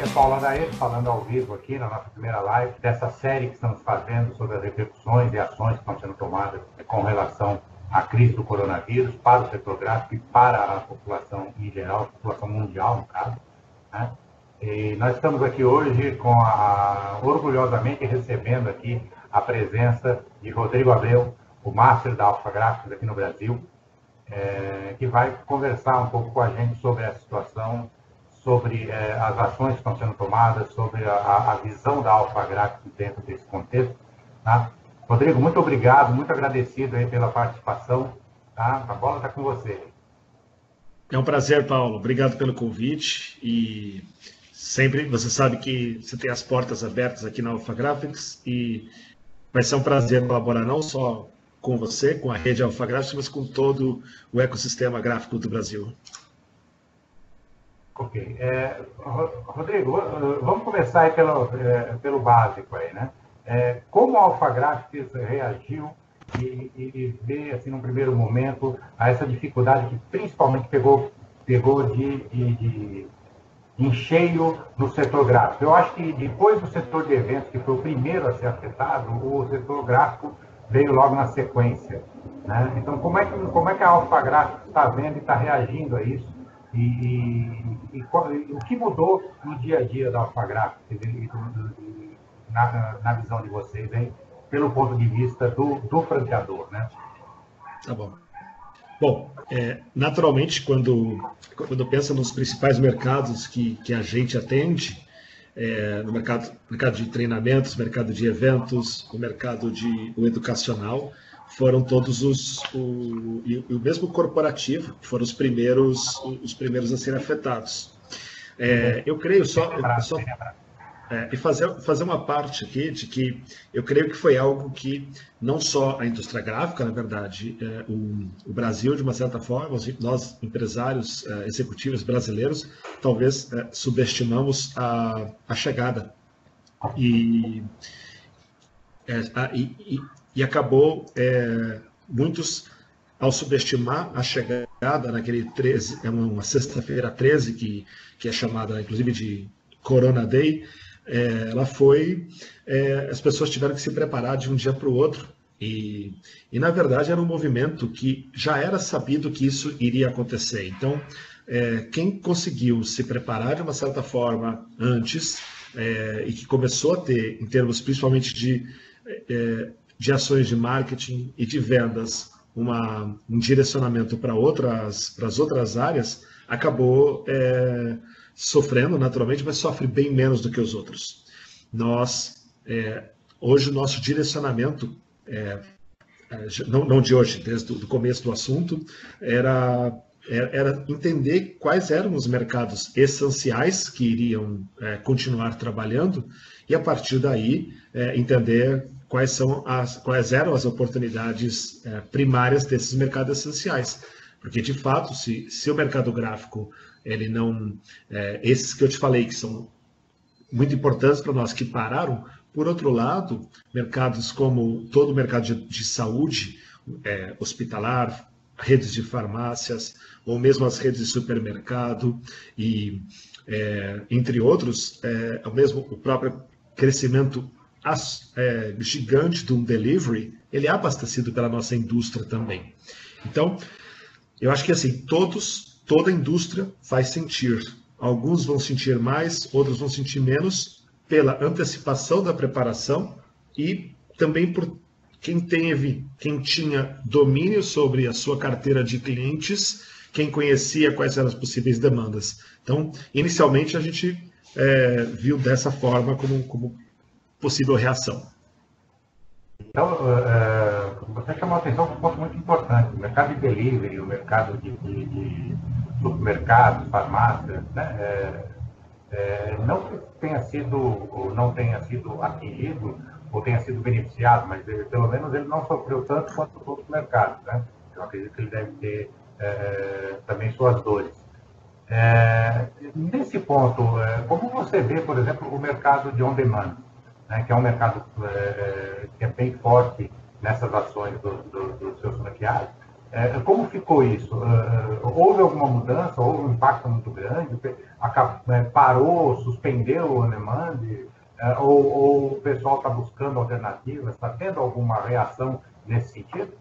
aqui é Paulo Adair, falando ao vivo aqui na nossa primeira live dessa série que estamos fazendo sobre as repercussões e ações que estão sendo tomadas com relação à crise do coronavírus para o setor gráfico e para a população em geral, a população mundial, no caso. Né? E nós estamos aqui hoje com a, orgulhosamente recebendo aqui a presença de Rodrigo Abreu, o Master da Alfa Gráficos aqui no Brasil, é, que vai conversar um pouco com a gente sobre a situação sobre é, as ações que estão sendo tomadas, sobre a, a visão da Alfa Gráficos dentro desse contexto. Tá? Rodrigo, muito obrigado, muito agradecido aí pela participação. Tá? A bola está com você. É um prazer, Paulo. Obrigado pelo convite e sempre você sabe que você tem as portas abertas aqui na Alpha Graphics e vai ser um prazer colaborar não só com você, com a rede Alpha Graphics, mas com todo o ecossistema gráfico do Brasil. Ok. É, Rodrigo, vamos começar pelo, é, pelo básico aí, né? É, como a Alpha Graphics reagiu e, e, vê, assim, num primeiro momento, a essa dificuldade que principalmente pegou, pegou de, de, de encheio no setor gráfico. Eu acho que depois do setor de eventos, que foi o primeiro a ser afetado, o setor gráfico veio logo na sequência. Né? Então, como é, que, como é que a Alpha Graphics está vendo e está reagindo a isso? E, e, e, o que mudou no dia a dia da Alphagraph, na, na visão de vocês, hein? pelo ponto de vista do, do franqueador, né? Tá bom. Bom, é, naturalmente, quando, quando pensa nos principais mercados que, que a gente atende, é, no mercado, mercado de treinamentos, mercado de eventos, o mercado de o educacional, foram todos os o, e o mesmo corporativo foram os primeiros os primeiros a serem afetados. É, eu creio só, só é, e fazer fazer uma parte aqui de que eu creio que foi algo que não só a indústria gráfica, na verdade, é, o, o, Brasil de uma certa forma, nós empresários é, executivos brasileiros, talvez é, subestimamos a, a chegada e, é, e e acabou é, muitos ao subestimar a chegada naquele 13, é uma, sexta-feira 13 que, que é chamada inclusive de Corona Day, é, ela foi, é, as pessoas tiveram que se preparar de um dia para o outro e, e na verdade era um movimento que já era sabido que isso iria acontecer. Então, é, quem conseguiu se preparar de uma certa forma antes é, e que começou a ter, em termos principalmente de é, de ações de marketing e de vendas uma, um direcionamento para outras, para as outras áreas, acabou é, sofrendo naturalmente, mas sofre bem menos do que os outros. Nós, é, hoje, o nosso direcionamento, é, é não, não, de hoje, desde o começo do assunto, era, era entender quais eram os mercados essenciais que iriam é, continuar trabalhando e, a partir daí, é, entender quais, são as, quais eram as oportunidades é, primárias desses mercados essenciais. Porque, de fato, se, se o mercado gráfico, ele não. É, esses que eu te falei, que são muito importantes para nós, que pararam, por outro lado, mercados como todo o mercado de, de saúde, é, hospitalar, redes de farmácias, ou mesmo as redes de supermercado, e é, entre outros, é, o mesmo o próprio crescimento as, é, gigante um delivery, ele é abastecido pela nossa indústria também. Então, eu acho que assim, todos, toda indústria vai sentir. Alguns vão sentir mais, outros vão sentir menos, pela antecipação da preparação e também por quem teve, quem tinha domínio sobre a sua carteira de clientes, quem conhecia quais eram as possíveis demandas. Então, inicialmente a gente é, viu dessa forma como, como possível reação. Então, é, você chamou a atenção para um ponto muito importante. O mercado de delivery, o mercado de, de, de supermercados, farmácias, né, é, é, não que tenha sido ou não tenha sido atingido ou tenha sido beneficiado, mas ele, pelo menos ele não sofreu tanto quanto os outros mercados. Né? Eu acredito que ele deve ter é, também suas dores. É, nesse ponto, é, como você vê, por exemplo, o mercado de on-demand? Né, que é um mercado é, que é bem forte nessas ações dos do, do seus franqueados. É, como ficou isso? Houve alguma mudança? Houve um impacto muito grande? Né, parou, suspendeu o on-demand? Ou, ou, o pessoal está buscando alternativas? Está tendo alguma reação nesse sentido?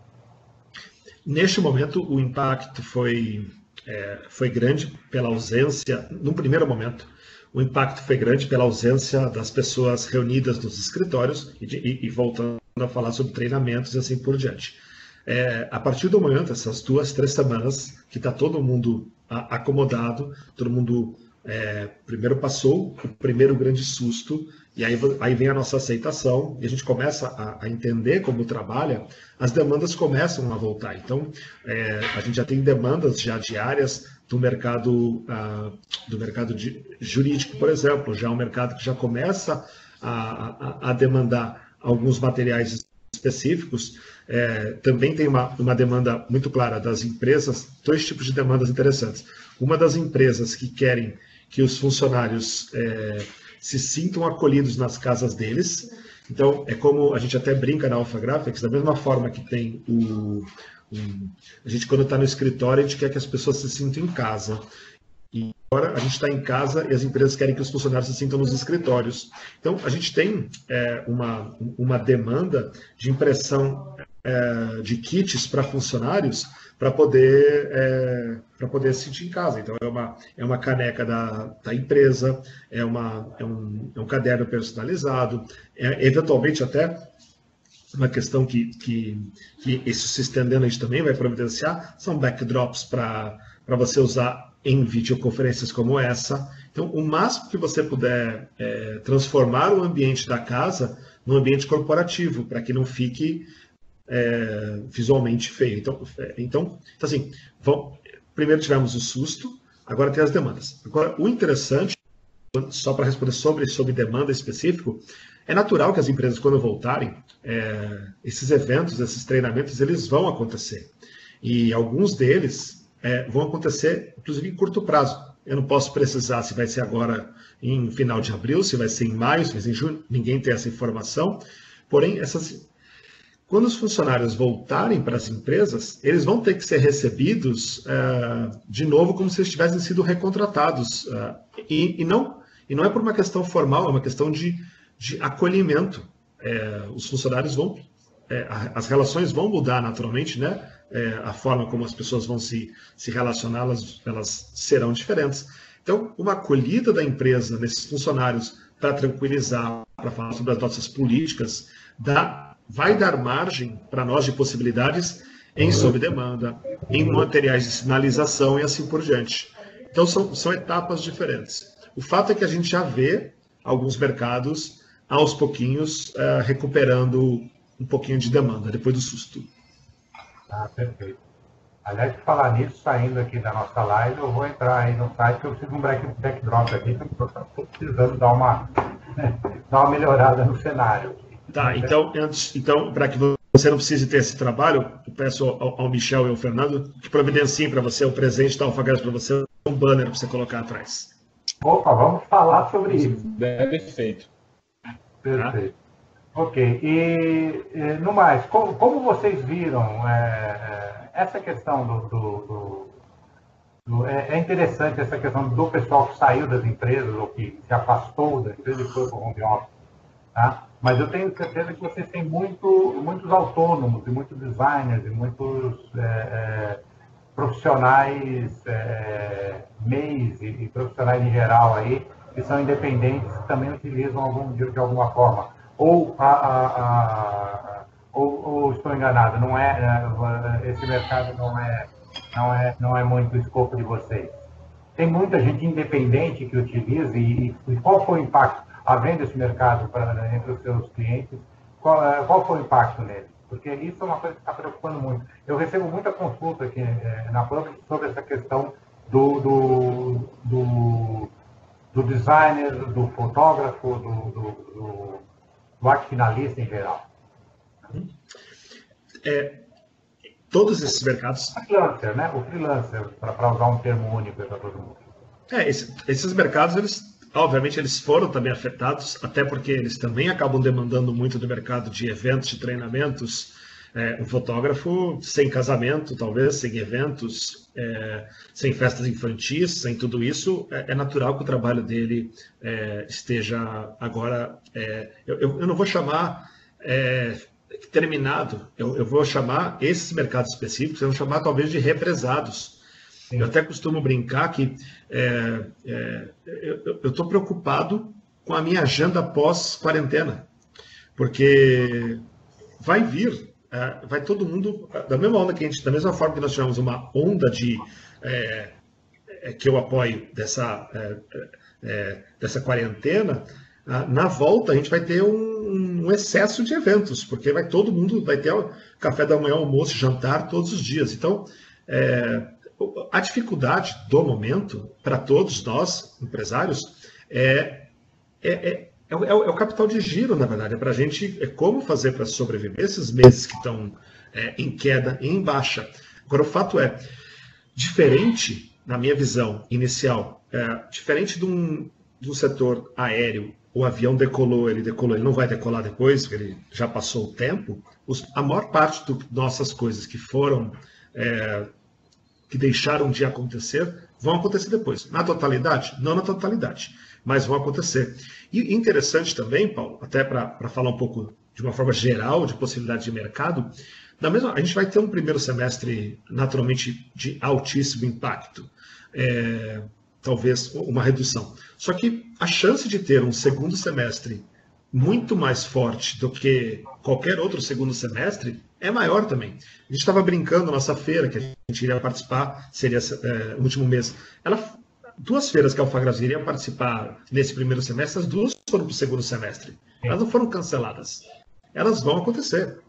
Neste momento, o impacto foi, é, foi grande pela ausência, num primeiro momento, o impacto foi grande pela ausência das pessoas reunidas nos escritórios e, e, e voltando a falar sobre treinamentos e assim por diante. É, a partir do momento, essas duas, três semanas, que está todo mundo acomodado, todo mundo é, primeiro passou o primeiro grande susto, e aí, aí vem a nossa aceitação, e a gente começa a, a entender como trabalha, as demandas começam a voltar. Então, é, a gente já tem demandas já diárias do mercado, uh, do mercado de, jurídico, por exemplo, já é um mercado que já começa a, a, a demandar alguns materiais específicos, é, também tem uma, uma demanda muito clara das empresas, dois tipos de demandas interessantes. Uma das empresas que querem que os funcionários é, se sintam acolhidos nas casas deles. Então, é como a gente até brinca na Alpha Graphics, da mesma forma que tem o. A gente, quando está no escritório, a gente quer que as pessoas se sintam em casa. E agora a gente está em casa e as empresas querem que os funcionários se sintam nos escritórios. Então, a gente tem é, uma, uma demanda de impressão é, de kits para funcionários para poder é, para poder se sentir em casa. Então é uma é uma caneca da, da empresa, é uma é um, é um caderno personalizado, é, eventualmente até uma questão que, que, que se estendendo a gente também vai providenciar são backdrops para você usar em videoconferências como essa. Então, o máximo que você puder é, transformar o ambiente da casa no ambiente corporativo, para que não fique é, visualmente feio. Então, é, então, então assim, vamos, primeiro tivemos o susto, agora tem as demandas. Agora, o interessante, só para responder sobre, sobre demanda específico, é natural que as empresas, quando voltarem, é, esses eventos, esses treinamentos, eles vão acontecer. E alguns deles é, vão acontecer, inclusive, em curto prazo. Eu não posso precisar se vai ser agora em final de abril, se vai ser em maio, se vai ser em junho, ninguém tem essa informação. Porém, essas quando os funcionários voltarem para as empresas, eles vão ter que ser recebidos uh, de novo como se eles tivessem sido recontratados. Uh, e, e, não, e não é por uma questão formal, é uma questão de, de acolhimento. É, os funcionários vão. É, as relações vão mudar naturalmente, né? É, a forma como as pessoas vão se, se relacionar, elas, elas serão diferentes. Então, uma acolhida da empresa nesses funcionários para tranquilizar, para falar sobre as nossas políticas, dá vai dar margem para nós de possibilidades em sob demanda, em materiais de sinalização e assim por diante. Então são, são etapas diferentes. O fato é que a gente já vê alguns mercados aos pouquinhos uh, recuperando um pouquinho de demanda depois do susto. Ah, perfeito. Aliás, de falar nisso, saindo aqui da nossa live, eu vou entrar aí no site que eu preciso de um back, backdrop aqui, porque eu estou precisando dar uma, dar uma melhorada no cenário. Tá, então, antes, então para que você não precise ter esse trabalho, eu peço ao, ao Michel e ao Fernando que providenciem para você o presente da Alfagas para você, um banner para você colocar atrás. Opa, vamos falar sobre isso. Perfeito. Perfeito. Tá? Ok. E, e, no mais, como, como vocês viram é, é essa questão do, do, do, do é, é, interessante essa questão do pessoal que saiu das empresas ou que se afastou da empresa e foi para o home office. Tá? Mas eu tenho certeza que vocês têm muito, muitos autônomos, e muitos designers, e muitos é, é, profissionais é, MEIs e, e, profissionais em geral aí, que são independentes, também utilizam algum, de, de alguma forma. Ou, a, a, a, ou, ou, estou enganado, não é, é, esse mercado não é, não é, não é muito o escopo de vocês. Tem muita gente independente que utiliza e, e qual foi o impacto? havendo esse mercado para, entre os seus clientes, qual, é, qual foi o impacto nele? Porque isso é uma coisa que está preocupando muito. Eu recebo muita consulta aqui é, na Public sobre essa questão do, do, do, do designer, do fotógrafo, do, do, do, do arte finalista em geral. É, todos esses mercados. O freelancer, né? O freelancer, para usar um termo único para todo mundo. É, esse, esses mercados eles Obviamente, eles foram também afetados, até porque eles também acabam demandando muito do mercado de eventos, de treinamentos, É, um fotógrafo sem casamento, talvez, sem eventos, é, sem festas infantis, sem tudo isso, é, é natural que o trabalho dele é, esteja agora. É, eu, eu, não vou chamar é, terminado, eu, eu, vou chamar esses mercados específicos, eu vou chamar talvez de represados. Sim. Eu até costumo brincar que eu estou preocupado com a minha agenda pós-quarentena, porque vai vir vai todo mundo, da mesma onda que a gente, da mesma forma que nós tivemos uma onda de é, é que eu apoio dessa, é, é, dessa quarentena, na volta a gente vai ter um, um, excesso de eventos, porque vai todo mundo vai ter café da manhã, almoço, jantar todos os dias. Então, a dificuldade do momento para todos nós empresários é, é, é, o, é, o, capital de giro, na verdade. É para a gente é como fazer para sobreviver esses meses que estão é, em queda e em baixa. Agora, o fato é, diferente, na minha visão inicial, é, diferente de um, de um setor aéreo, o avião decolou, ele decolou, ele não vai decolar depois, porque ele já passou o tempo. Os, a maior parte das nossas coisas que foram, é, que deixaram de acontecer, vão acontecer depois. Na totalidade? Não na totalidade mas vão acontecer. E interessante também, Paulo, até para falar um pouco de uma forma geral de possibilidade de mercado, na mesma, a gente vai ter um primeiro semestre naturalmente de altíssimo impacto, é, talvez uma redução. Só que a chance de ter um segundo semestre muito mais forte do que qualquer outro segundo semestre é maior também. A gente estava brincando nossa feira, que a gente iria participar, seria é, o último mês. Ela duas feiras que a Alfagrasia iria participar nesse primeiro semestre, as duas foram para o segundo semestre. Elas não foram canceladas. Elas vão acontecer.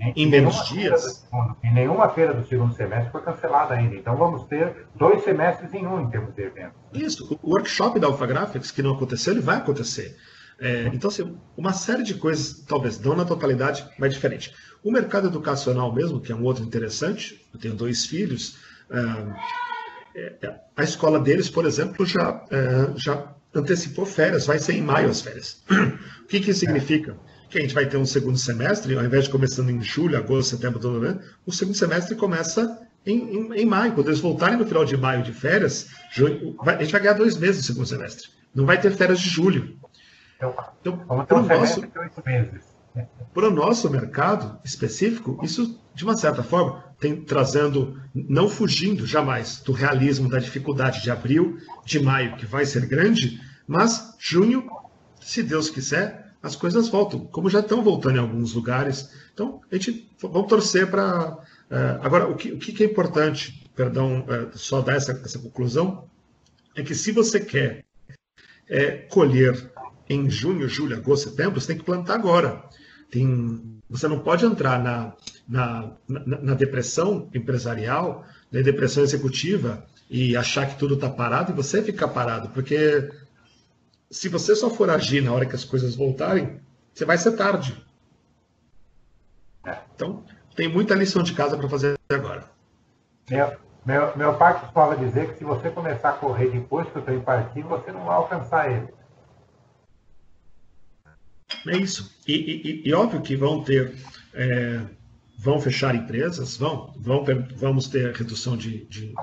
Em, em menos dias. em nenhuma feira do segundo semestre foi cancelada ainda. Então vamos ter dois semestres em um em termos de eventos. Isso. O workshop da Alpha Graphics, que não aconteceu, ele vai acontecer. É, então, assim, uma série de coisas, talvez não na totalidade, mas diferente. O mercado educacional mesmo, que é um outro interessante, eu tenho dois filhos, a escola deles, por exemplo, já, é, já antecipou férias, vai ser em maio as férias. O que, que isso significa? Que a gente vai ter um segundo semestre, ao invés de começando em julho, agosto, setembro, novembro, o segundo semestre começa em, em, em, maio. Quando eles voltarem no final de maio de férias, junho, vai, a gente vai ganhar dois meses no segundo semestre. Não vai ter férias de julho. Então, então para o nosso, para o nosso mercado específico, isso, de uma certa forma, tem, trazendo, não fugindo jamais do realismo da dificuldade de abril, de maio, que vai ser grande, mas junho, se Deus quiser, as coisas voltam, como já estão voltando em alguns lugares. Então, a gente vamos torcer para. Uh, agora, o que, o que é importante, perdão, uh, só dar essa, essa conclusão, é que se você quer é, colher em junho, julho, agosto, setembro, você tem que plantar agora. Tem, você não pode entrar na, na, na, na depressão empresarial, na depressão executiva e achar que tudo está parado e você ficar parado, porque se você só for agir na hora que as coisas voltarem, você vai ser tarde. Então, tem muita lição de casa para fazer agora. Meu, meu, meu pai costumava dizer que se você começar a correr depois que o trem partir, você não vai alcançar ele. É isso. E, e, e óbvio que vão ter, é, vão fechar empresas, vão, vão vamos ter redução de, de,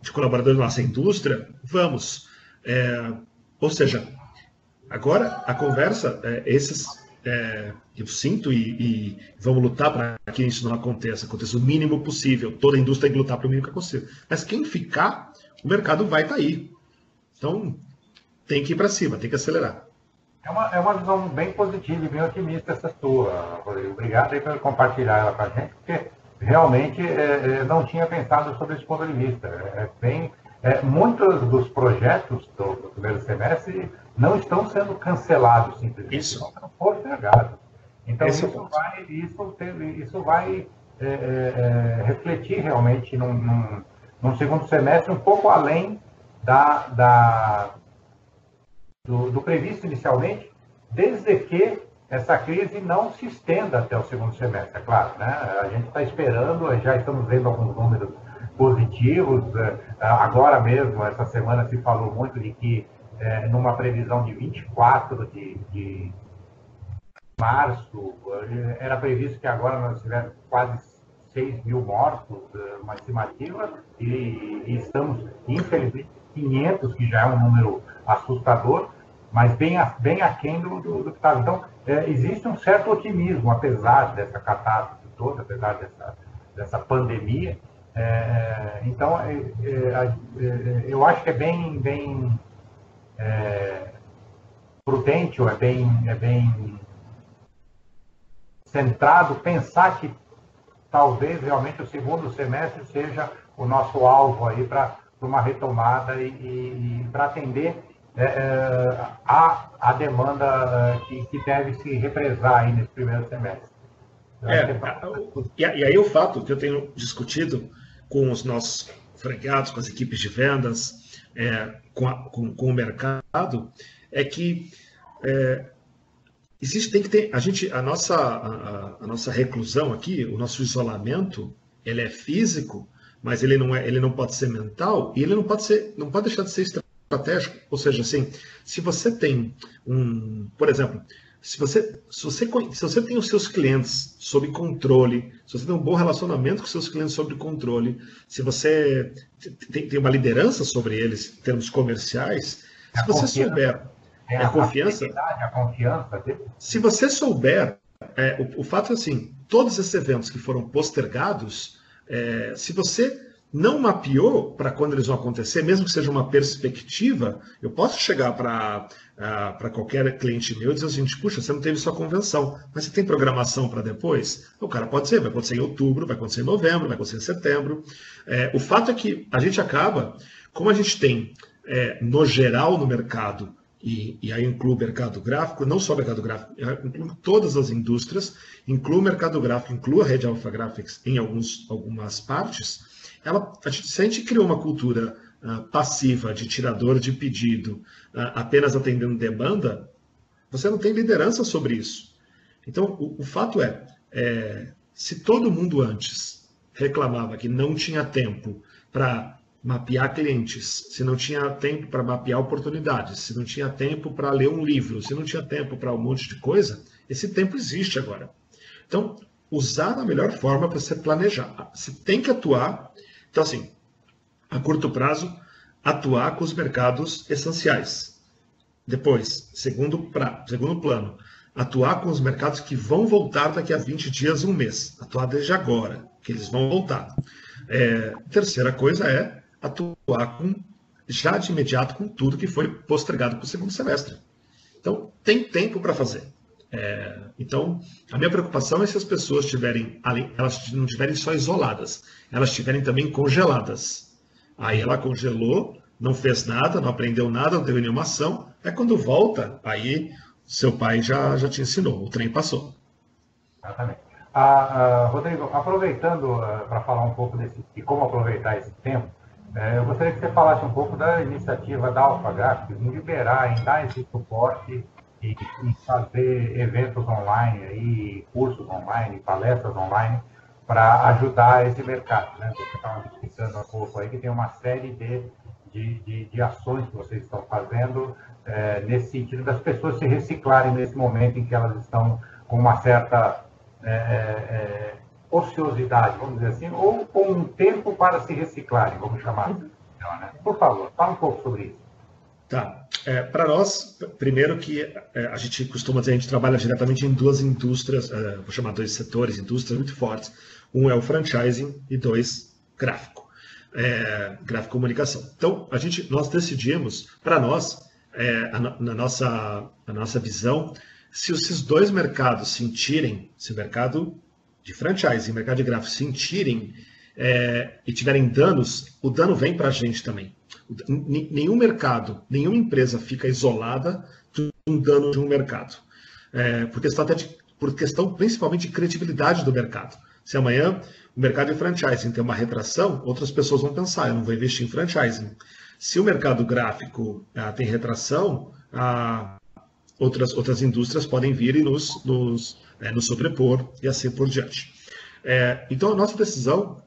de colaboradores na nossa indústria, vamos. É, ou seja, agora a conversa, é, esses, é, eu sinto e, e vamos lutar para que isso não aconteça, aconteça o mínimo possível. Toda a indústria tem que lutar para o mínimo que é possível. Mas quem ficar, o mercado vai estar tá aí. Então, tem que ir para cima, tem que acelerar. É uma, é uma visão bem positiva e bem otimista essa sua, Rodrigo. Obrigado aí por compartilhar ela com a gente, porque realmente é, é, não tinha pensado sobre esse ponto de vista. É, é bem, é, muitos dos projetos do, do, primeiro semestre não estão sendo cancelados simplesmente, isso. estão postergados. Então, Esse é isso, vai, isso, isso vai é, refletir realmente num, num, num segundo semestre um pouco além da, da, do, do previsto inicialmente, desde que essa crise não se estenda até o segundo semestre, é claro. Né? A gente está esperando, já estamos vendo alguns números positivos. É, agora mesmo, essa semana, se falou muito de que, é, numa previsão de 24 de, de, março, era previsto que agora nós tivéssemos quase 6 mil mortos, uma estimativa, e, e estamos, infelizmente, 500, que já é um número assustador, mas bem, bem aquém do, do, do que estava. Então, é, existe um certo otimismo, apesar dessa catástrofe toda, apesar dessa, dessa pandemia. É, então, é, é, é eu acho que é bem, bem é, prudente, ou é bem, é bem centrado pensar que talvez realmente o segundo semestre seja o nosso alvo aí para uma retomada e, e, e para atender é, é, a, a demanda é, que, que, deve se represar aí nesse primeiro semestre. É, e, e aí o fato que eu tenho discutido com os nossos franqueados, com as equipes de vendas, é, com, a, com, com, o mercado, é que é, existe tem que ter a gente a nossa a, a, nossa reclusão aqui, o nosso isolamento, ele é físico, mas ele não é ele não pode ser mental e ele não pode ser não pode deixar de ser estratégico, ou seja, assim, se você tem um, por exemplo, se você, se você, se você tem os seus clientes sob controle, se você tem um bom relacionamento com seus clientes sob controle, se você tem, tem uma liderança sobre eles em termos comerciais, se você souber é a, a confiança, a confiança se você souber, é, o, o, fato é assim, todos esses eventos que foram postergados, é, se você não mapeou para quando eles vão acontecer, mesmo que seja uma perspectiva, eu posso chegar para para qualquer cliente meu e dizer o seguinte, puxa, você não teve sua convenção, mas você tem programação para depois? O cara pode ser, vai acontecer em outubro, vai acontecer em novembro, vai acontecer em setembro. É, o fato é que a gente acaba, como a gente tem é, no geral no mercado, e, e aí inclui o mercado gráfico, não só o mercado gráfico, inclui todas as indústrias, inclui o mercado gráfico, inclui a rede Alpha Graphics em alguns, algumas partes, ela, a gente, se a gente criou uma cultura uh, passiva de tirador de pedido, uh, apenas atendendo demanda, você não tem liderança sobre isso. Então, o, o fato é, é, se todo mundo antes reclamava que não tinha tempo para mapear clientes, se não tinha tempo para mapear oportunidades, se não tinha tempo para ler um livro, se não tinha tempo para um monte de coisa, esse tempo existe agora. Então, usar da melhor forma para você planejar. Você tem que atuar então, assim, a curto prazo, atuar com os mercados essenciais. Depois, segundo, pra, segundo plano, atuar com os mercados que vão voltar daqui a 20 dias, um mês. Atuar desde agora, que eles vão voltar. É, terceira coisa é atuar com, já de imediato com tudo que foi postergado para o segundo semestre. Então, tem tempo para fazer. É, então, a minha preocupação é se as pessoas tiverem, elas não estiverem só isoladas, elas estiverem também congeladas. Aí ela congelou, não fez nada, não aprendeu nada, não teve nenhuma ação. É quando volta, aí seu pai já, já te ensinou, o trem passou. Exatamente. Ah, ah, Rodrigo, aproveitando ah, para falar um pouco desse, de como aproveitar esse tempo, eh, eu gostaria que você falasse um pouco da iniciativa da Alpha Graphics em liberar, em dar esse suporte e, e fazer eventos online, aí, cursos online, palestras online, para ajudar esse mercado. Né? Você estava explicando há pouco aí que tem uma série de, de, de, de ações que vocês estão fazendo é, nesse sentido das pessoas se reciclarem nesse momento em que elas estão com uma certa é, é, ociosidade, vamos dizer assim, ou com um tempo para se reciclarem, vamos chamar assim. Né? Por favor, fala um pouco sobre isso. Tá. É, Para nós, primeiro que é, a gente costuma dizer, a gente trabalha diretamente em duas indústrias, é, vou chamar dois setores, indústrias muito fortes. Um é o franchising e dois, gráfico, é, gráfico comunicação. Então, a gente, nós decidimos, para nós, é, a, na nossa, a nossa visão, se esses dois mercados sentirem, se o mercado de franchising e o mercado de gráfico sentirem é, e tiverem danos, o dano vem para a gente também nenhum mercado, nenhuma empresa fica isolada de um dano de um mercado. É, por, questão até de, por questão principalmente de credibilidade do mercado. Se amanhã o mercado de franchising tem uma retração, outras pessoas vão pensar, eu não vou investir em franchising. Se o mercado gráfico ah, tem retração, ah, outras, outras indústrias podem vir e nos, nos, é, nos sobrepor e assim por diante. É, então, a nossa decisão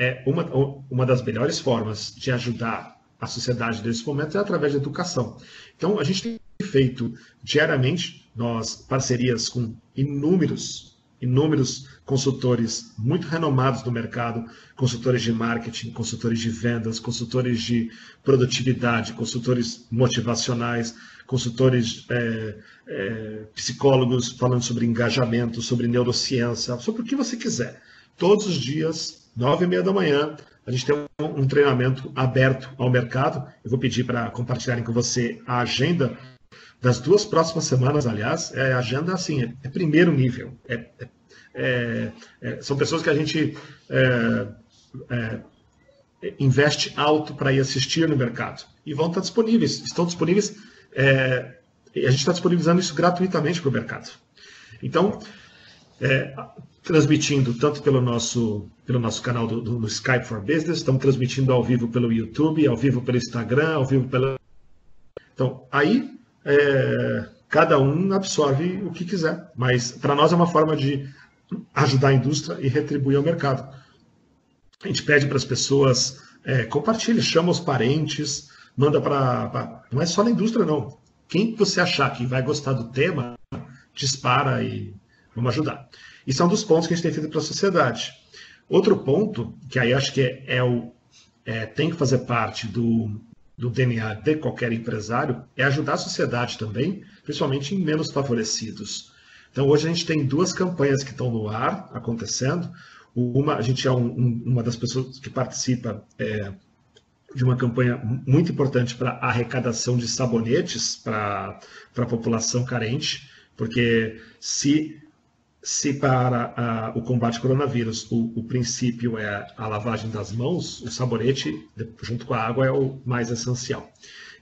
é uma, uma das melhores formas de ajudar a sociedade nesse momento é através da educação. Então, a gente tem feito diariamente, nós parcerias com inúmeros, inúmeros consultores muito renomados do mercado, consultores de marketing, consultores de vendas, consultores de produtividade, consultores motivacionais, consultores é, é, psicólogos falando sobre engajamento, sobre neurociência, sobre o que você quiser. Todos os dias, nove e meia da manhã, a gente tem um, treinamento aberto ao mercado. Eu vou pedir para compartilharem com você a agenda das duas próximas semanas, aliás. É agenda assim, é, é primeiro nível. É, é é, é, são pessoas que a gente investe alto para ir assistir no mercado e vão estar disponíveis, estão disponíveis, a gente está disponibilizando isso gratuitamente para o mercado. Então, transmitindo tanto pelo nosso, pelo nosso canal do, do, do, Skype for Business, estamos transmitindo ao vivo pelo YouTube, ao vivo pelo Instagram, ao vivo pela. Então, aí é, cada um absorve o que quiser, mas para nós é uma forma de ajudar a indústria e retribuir ao mercado. A gente pede para as pessoas, é, compartilhe, chama os parentes, manda para. Não é só na indústria, não. Quem você achar que vai gostar do tema, dispara e vamos ajudar. Isso é um dos pontos que a gente tem feito para a sociedade. Outro ponto, que aí acho que é, é o, é, tem que fazer parte do, do DNA de qualquer empresário, é ajudar a sociedade também, principalmente em menos favorecidos. Então, hoje a gente tem duas campanhas que estão no ar acontecendo. Uma, a gente é um, um, uma das pessoas que participa é, de uma campanha muito importante para arrecadação de sabonetes para a população carente, porque se, se para a, o combate ao coronavírus o, o, princípio é a lavagem das mãos, o sabonete, junto com a água, é o mais essencial.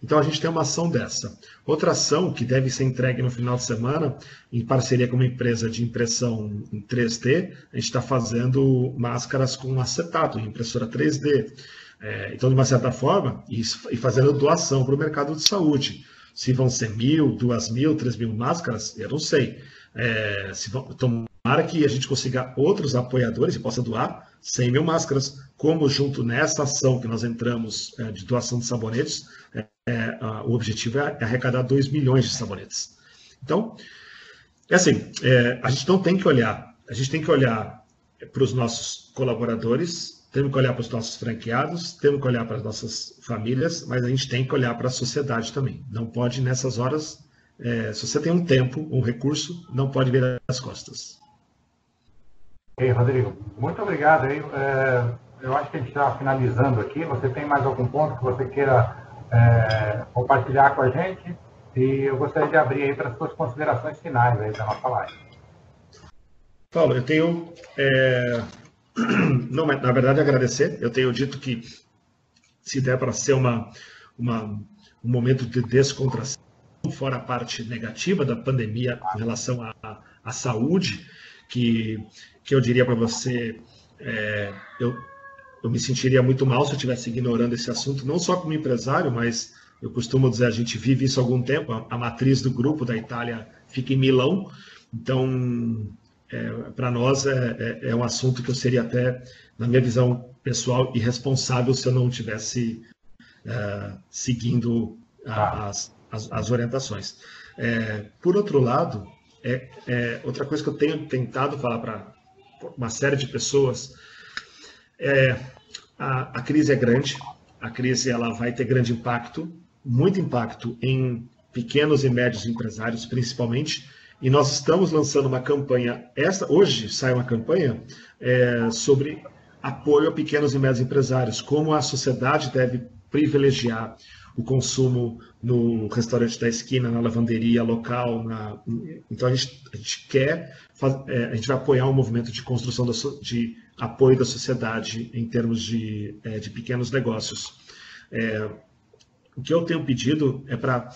Então a gente tem uma ação dessa. Outra ação que deve ser entregue no final de semana, em parceria com uma empresa de impressão em 3D, a gente está fazendo máscaras com acetato, impressora 3D. É, então, de uma certa forma, e, e fazendo doação para o mercado de saúde. Se vão ser mil, duas mil, três mil máscaras, eu não sei. É, se vão, tomara que a gente consiga outros apoiadores e possa doar 100 mil máscaras, como junto nessa ação que nós entramos é, de doação de sabonetes, é, é, o objetivo é arrecadar 2 milhões de sabonetes. Então, é assim, é, a gente não tem que olhar, a gente tem que olhar para os nossos colaboradores, temos que olhar para os nossos franqueados, temos que olhar para as nossas famílias, mas a gente tem que olhar para a sociedade também. Não pode, nessas horas, é, se você tem um tempo, um recurso, não pode virar as costas. Ei, Rodrigo, muito obrigado. É, eu acho que a gente está finalizando aqui. Você tem mais algum ponto que você queira é, compartilhar com a gente? E eu gostaria de abrir aí para as suas considerações finais aí da nossa live. Paulo, eu tenho, não, na verdade, agradecer. Eu tenho dito que se der para ser uma, uma, um momento de descontração, fora a parte negativa da pandemia em relação à, à saúde, que, que eu diria para você, é, eu, eu me sentiria muito mal se eu estivesse ignorando esse assunto, não só como empresário, mas eu costumo dizer, a gente vive isso há algum tempo, a, a matriz do grupo da Itália fica em Milão, então, é, para nós é, é, é, um assunto que eu seria até, na minha visão pessoal, irresponsável se eu não tivesse é, seguindo a, as, as, as, orientações. É, por outro lado, é, é, outra coisa que eu tenho tentado falar para uma série de pessoas é, a, a crise é grande, a crise ela vai ter grande impacto, muito impacto em pequenos e médios empresários, principalmente. E nós estamos lançando uma campanha, esta, hoje sai uma campanha é, sobre apoio a pequenos e médios empresários, como a sociedade deve privilegiar o consumo no restaurante da esquina, na lavanderia local. Na... Então a gente, a gente quer, é, a gente vai apoiar um movimento de construção da, de apoio da sociedade em termos de, é, de pequenos negócios. É, o que eu tenho pedido é para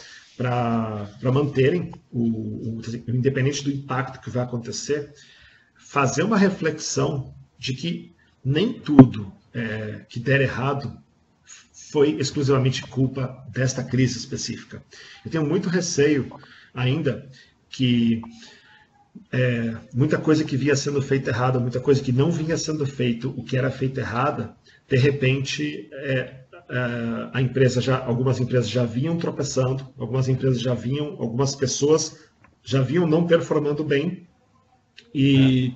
manterem, o, o, independente do impacto que vai acontecer, fazer uma reflexão de que nem tudo é, que der errado foi exclusivamente culpa desta crise específica. Eu tenho muito receio ainda que é, muita coisa que vinha sendo feita errada, muita coisa que não vinha sendo feito, o que era feito errada, de repente é, a empresa já, algumas empresas já vinham tropeçando, algumas empresas já vinham, algumas pessoas já vinham não performando bem e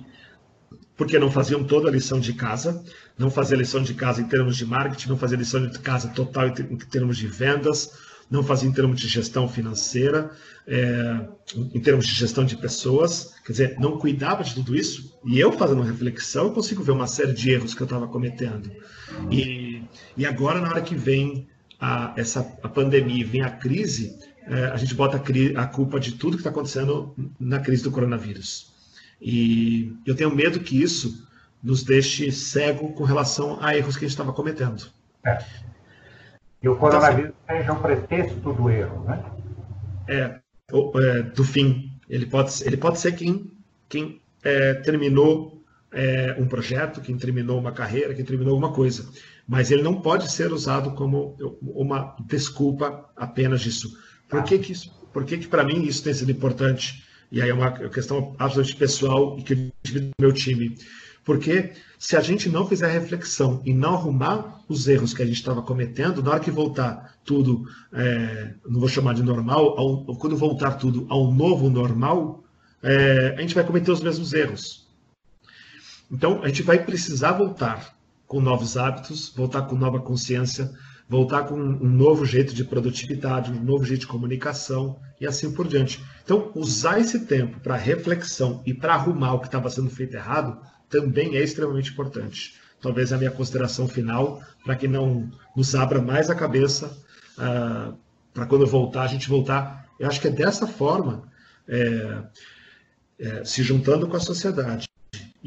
é. porque não faziam toda a lição de casa, não fazia lição de casa em termos de marketing, não fazia lição de casa total em termos de vendas, não fazia em termos de gestão financeira, é, em termos de gestão de pessoas, quer dizer, não cuidava de tudo isso. E eu fazendo reflexão, eu consigo ver uma série de erros que eu estava cometendo. E, e agora, na hora que vem a, essa, a pandemia, vem a crise, é, a gente bota a, a culpa de tudo que está acontecendo na crise do coronavírus. E eu tenho medo que isso nos deixe cego com relação a erros que a gente estava cometendo. É. E o coronavírus então, seja um pretexto do erro, né? É, é, do fim. Ele pode, ele pode ser quem, quem é, terminou é, um projeto, quem terminou uma carreira, quem terminou alguma coisa. Mas ele não pode ser usado como uma desculpa apenas disso. Por que, que, isso, por que, que para mim isso tem sido importante? E aí é uma questão absolutamente pessoal e que eu divido no meu time. Porque se a gente não fizer reflexão e não arrumar os erros que a gente estava cometendo, na hora que voltar tudo, é, não vou chamar de normal, ao, quando voltar tudo ao novo normal, é, a gente vai cometer os mesmos erros. Então, a gente vai precisar voltar com novos hábitos, voltar com nova consciência, voltar com um novo jeito de produtividade, um novo jeito de comunicação e assim por diante. Então, usar esse tempo para reflexão e para arrumar o que estava sendo feito errado também é extremamente importante. Talvez a minha consideração final, para que não nos abra mais a cabeça, uh, para quando voltar, a gente voltar. Eu acho que é dessa forma, é, é, se juntando com a sociedade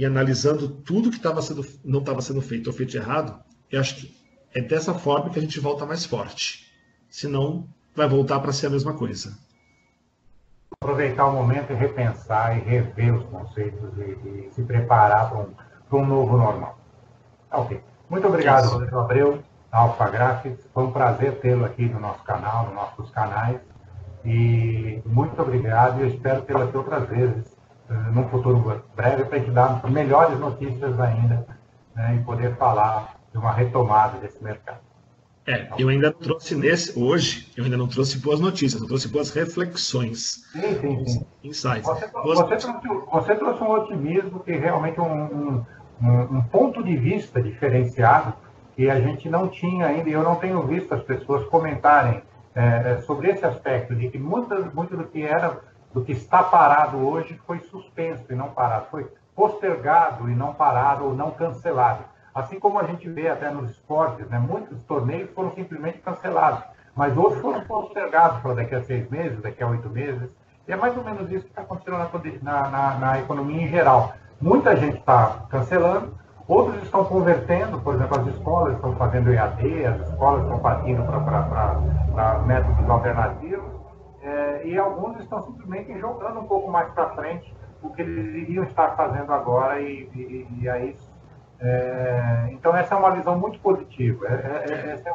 e analisando tudo que tava sendo, não estava sendo feito ou feito errado, eu acho que é dessa forma que a gente volta mais forte. Senão, vai voltar para ser a mesma coisa aproveitar o momento e repensar e rever os conceitos e, e se preparar para um, para um novo normal. Tá ok. Muito obrigado, Isso. Rodrigo Abreu, da Alpha Graphics. Foi um prazer tê-lo aqui no nosso canal, nos nossos canais. E muito obrigado e eu espero tê-lo aqui outras vezes, num futuro breve, para te dar melhores notícias ainda né, e poder falar de uma retomada desse mercado. É, eu ainda trouxe nesse, hoje, eu ainda não trouxe boas notícias, eu trouxe boas reflexões. Sim, sim, sim. Insights. Você, você, trouxe, você trouxe um otimismo que realmente um, um, um, ponto de vista diferenciado que a gente não tinha ainda, e eu não tenho visto as pessoas comentarem é sobre esse aspecto, de que muito, muito do que era, do que está parado hoje foi suspenso e não parado, foi postergado e não parado ou não cancelado. Assim como a gente vê até nos esportes, né, muitos torneios foram simplesmente cancelados, mas outros foram postergados para daqui a seis meses, daqui a oito meses. E é mais ou menos isso que está acontecendo na, na, na, economia em geral. Muita gente está cancelando, outros estão convertendo, por exemplo, as escolas estão fazendo EAD, as escolas estão partindo para métodos alternativos, é, e alguns estão simplesmente jogando um pouco mais para frente o que eles iriam estar fazendo agora, e, e, e aí é, então, essa é uma visão muito positiva. É, é, é essa,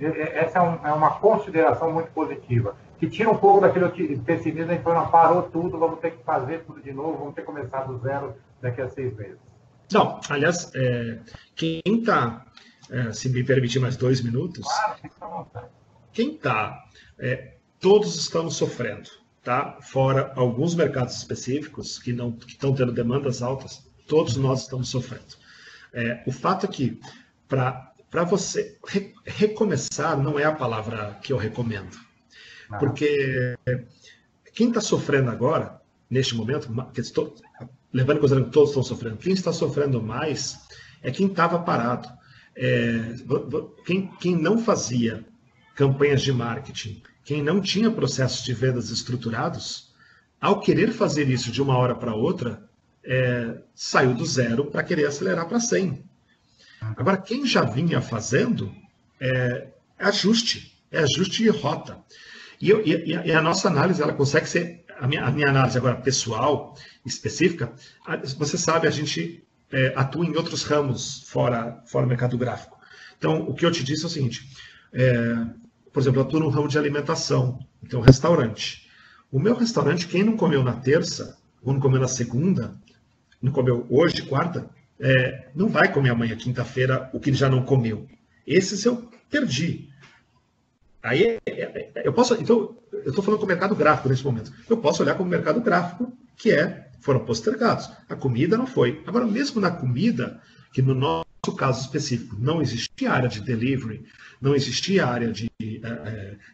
é, essa um, é, uma consideração muito positiva, que tira um pouco daquele pessimismo que não parou tudo, vamos ter que fazer tudo de novo, vamos ter que começar do zero daqui a seis meses. Não, aliás, quem está, se me permitir mais dois minutos, claro, quem está, todos estamos sofrendo, tá? Fora alguns mercados específicos que não que estão tendo demandas altas, todos nós estamos sofrendo. É, o fato é que, para você re, recomeçar, não é a palavra que eu recomendo. Porque quem está sofrendo agora, neste momento, estou, levando em consideração que todos estão sofrendo, quem está sofrendo mais é quem estava parado. É, quem, quem não fazia campanhas de marketing, quem não tinha processos de vendas estruturados, ao querer fazer isso de uma hora para outra, é, saiu do zero para querer acelerar para 100. Agora, quem já vinha fazendo é, é ajuste, é ajuste de rota. E, eu, e, e, a nossa análise, ela consegue ser, a minha, a minha análise agora pessoal, específica, você sabe, a gente é, atua em outros ramos fora, fora mercado gráfico. Então, o que eu te disse é o seguinte, é, por exemplo, eu atuo no ramo de alimentação, então restaurante. O meu restaurante, quem não comeu na terça, ou não comeu na segunda, não comeu hoje, quarta, é, não vai comer amanhã, quinta-feira, o que ele já não comeu. Esse o, perdi. Aí é, é, é, eu posso, então, eu estou falando com o mercado gráfico nesse momento. Eu posso olhar como o mercado gráfico, que é, foram postergados. A comida não foi. Agora, mesmo na comida, que no nosso caso específico não existia área de delivery, não existia área de,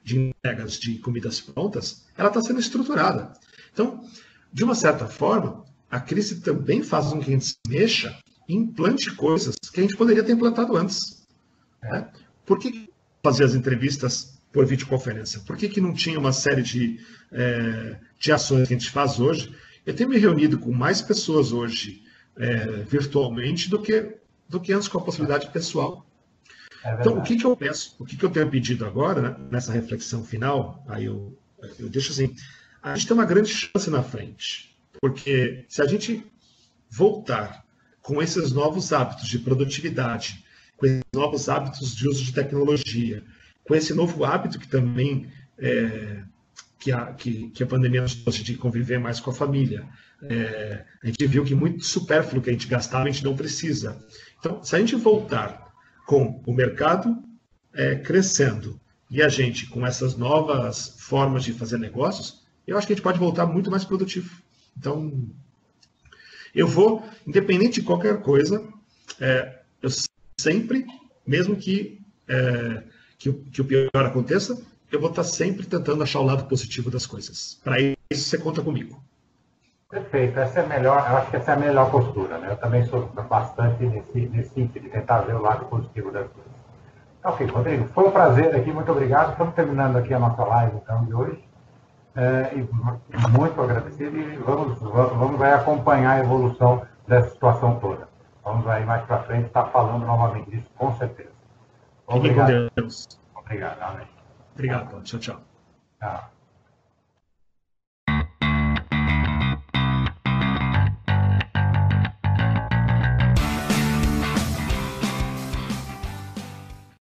de entregas de comidas prontas, ela está sendo estruturada. Então, de uma certa forma, a crise também faz com que a gente se mexa e implante coisas que a gente poderia ter implantado antes. Né? Por que fazer as entrevistas por videoconferência? Por que, que não tinha uma série de, é, de ações que a gente faz hoje? Eu tenho me reunido com mais pessoas hoje é, virtualmente do que, do que antes com a possibilidade pessoal. É então, o que, que eu peço, o que, que eu tenho pedido agora, né, nessa reflexão final, aí eu, eu deixo assim, a gente tem uma grande chance na frente, porque se a gente voltar com esses novos hábitos de produtividade, com esses novos hábitos de uso de tecnologia, com esse novo hábito que também é, que, a, que, que, a pandemia nos trouxe de conviver mais com a família. É, a gente viu que muito supérfluo que a gente gastava, a gente não precisa. Então, se a gente voltar com o mercado é, crescendo e a gente com essas novas formas de fazer negócios, eu acho que a gente pode voltar muito mais produtivo. Então, eu vou, independente de qualquer coisa, é, eu sempre, mesmo que, é, que, que, o pior aconteça, eu vou estar sempre tentando achar o lado positivo das coisas. Para isso, você conta comigo. Perfeito, essa é a melhor, eu acho que essa é a melhor postura, né? Eu também sou bastante nesse, nesse sentido, de tentar ver o lado positivo das coisas. Ok, Rodrigo, foi um prazer aqui, muito obrigado. Estamos terminando aqui a nossa live então de hoje. É, e muito agradecido e vamos, vamos, vamos acompanhar a evolução dessa situação toda. Vamos aí mais para frente estar falando novamente disso, com certeza. Obrigado. Com Deus. Obrigado. Amém. Obrigado. Tchau, tchau. Tchau.